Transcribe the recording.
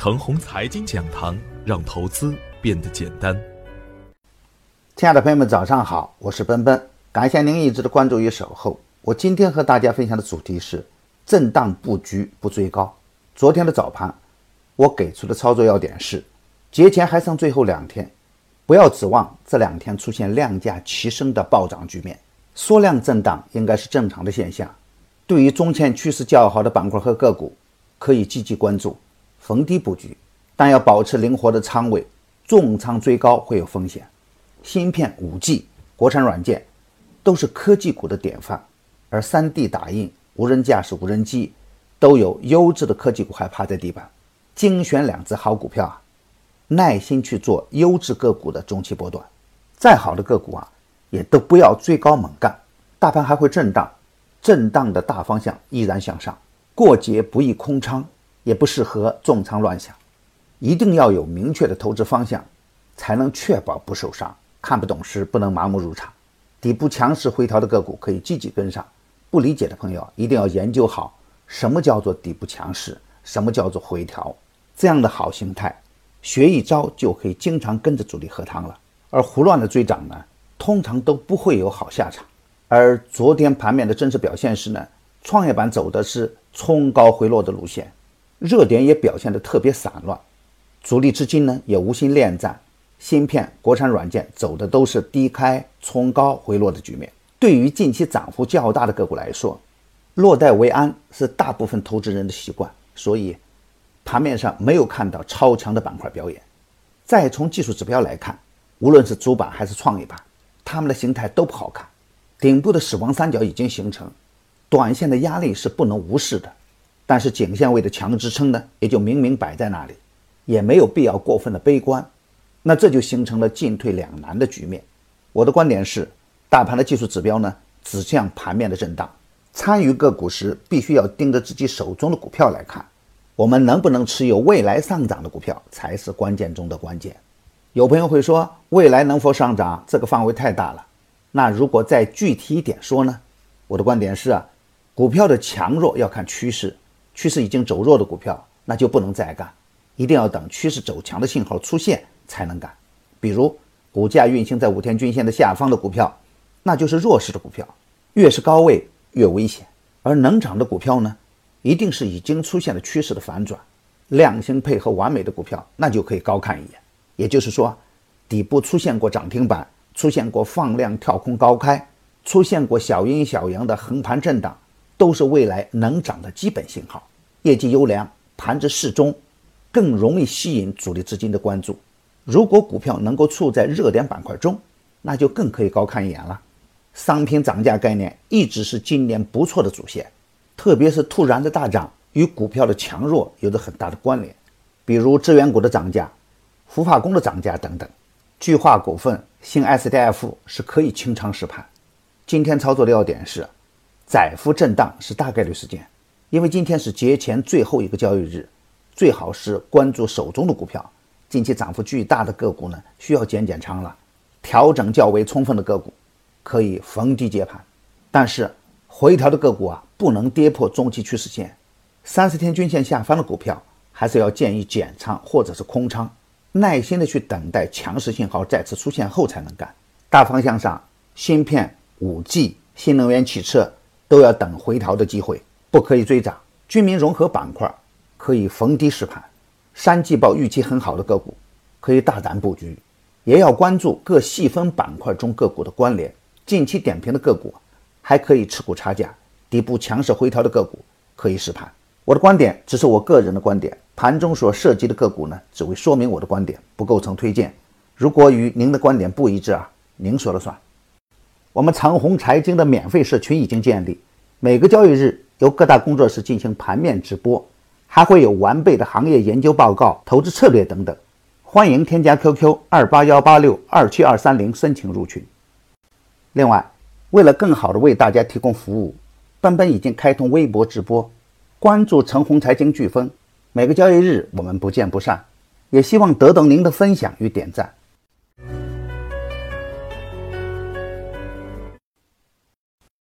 程红财经讲堂，让投资变得简单。亲爱的朋友们，早上好，我是奔奔，感谢您一直的关注与守候。我今天和大家分享的主题是震荡布局不追高。昨天的早盘，我给出的操作要点是：节前还剩最后两天，不要指望这两天出现量价齐升的暴涨局面，缩量震荡应该是正常的现象。对于中线趋势较好的板块和个股，可以积极关注。逢低布局，但要保持灵活的仓位，重仓追高会有风险。芯片、五 G、国产软件都是科技股的典范，而 3D 打印、无人驾驶无人机都有优质的科技股还趴在地板。精选两只好股票啊，耐心去做优质个股的中期波段。再好的个股啊，也都不要追高猛干。大盘还会震荡，震荡的大方向依然向上，过节不宜空仓。也不适合重仓乱想，一定要有明确的投资方向，才能确保不受伤。看不懂时不能盲目入场，底部强势回调的个股可以积极跟上。不理解的朋友一定要研究好什么叫做底部强势，什么叫做回调，这样的好心态，学一招就可以经常跟着主力喝汤了。而胡乱的追涨呢，通常都不会有好下场。而昨天盘面的真实表现是呢，创业板走的是冲高回落的路线。热点也表现得特别散乱，主力资金呢也无心恋战，芯片、国产软件走的都是低开冲高回落的局面。对于近期涨幅较大的个股来说，落袋为安是大部分投资人的习惯，所以盘面上没有看到超强的板块表演。再从技术指标来看，无论是主板还是创业板，它们的形态都不好看，顶部的死亡三角已经形成，短线的压力是不能无视的。但是颈线位的强支撑呢，也就明明摆在那里，也没有必要过分的悲观。那这就形成了进退两难的局面。我的观点是，大盘的技术指标呢指向盘面的震荡，参与个股时必须要盯着自己手中的股票来看，我们能不能持有未来上涨的股票才是关键中的关键。有朋友会说，未来能否上涨这个范围太大了。那如果再具体一点说呢？我的观点是啊，股票的强弱要看趋势。趋势已经走弱的股票，那就不能再干，一定要等趋势走强的信号出现才能干。比如股价运行在五天均线的下方的股票，那就是弱势的股票，越是高位越危险。而能涨的股票呢，一定是已经出现了趋势的反转，量型配合完美的股票，那就可以高看一眼。也就是说，底部出现过涨停板，出现过放量跳空高开，出现过小阴小阳的横盘震荡，都是未来能涨的基本信号。业绩优良，盘子适中，更容易吸引主力资金的关注。如果股票能够处在热点板块中，那就更可以高看一眼了。商品涨价概念一直是今年不错的主线，特别是突然的大涨与股票的强弱有着很大的关联。比如资源股的涨价、氟化工的涨价等等。巨化股份、新 SDF 是可以清仓实盘。今天操作的要点是，窄幅震荡是大概率事件。因为今天是节前最后一个交易日，最好是关注手中的股票。近期涨幅巨大的个股呢，需要减减仓了。调整较为充分的个股，可以逢低接盘。但是回调的个股啊，不能跌破中期趋势线。三十天均线下方的股票，还是要建议减仓或者是空仓，耐心的去等待强势信号再次出现后才能干。大方向上，芯片、五 G、新能源汽车都要等回调的机会。不可以追涨，军民融合板块可以逢低试盘，三季报预期很好的个股可以大胆布局，也要关注各细分板块中个股的关联。近期点评的个股还可以持股差价，底部强势回调的个股可以试盘。我的观点只是我个人的观点，盘中所涉及的个股呢，只为说明我的观点，不构成推荐。如果与您的观点不一致啊，您说了算。我们长虹财经的免费社群已经建立，每个交易日。由各大工作室进行盘面直播，还会有完备的行业研究报告、投资策略等等。欢迎添加 QQ 二八幺八六二七二三零申请入群。另外，为了更好的为大家提供服务，奔奔已经开通微博直播，关注陈红财经飓风，每个交易日我们不见不散。也希望得到您的分享与点赞。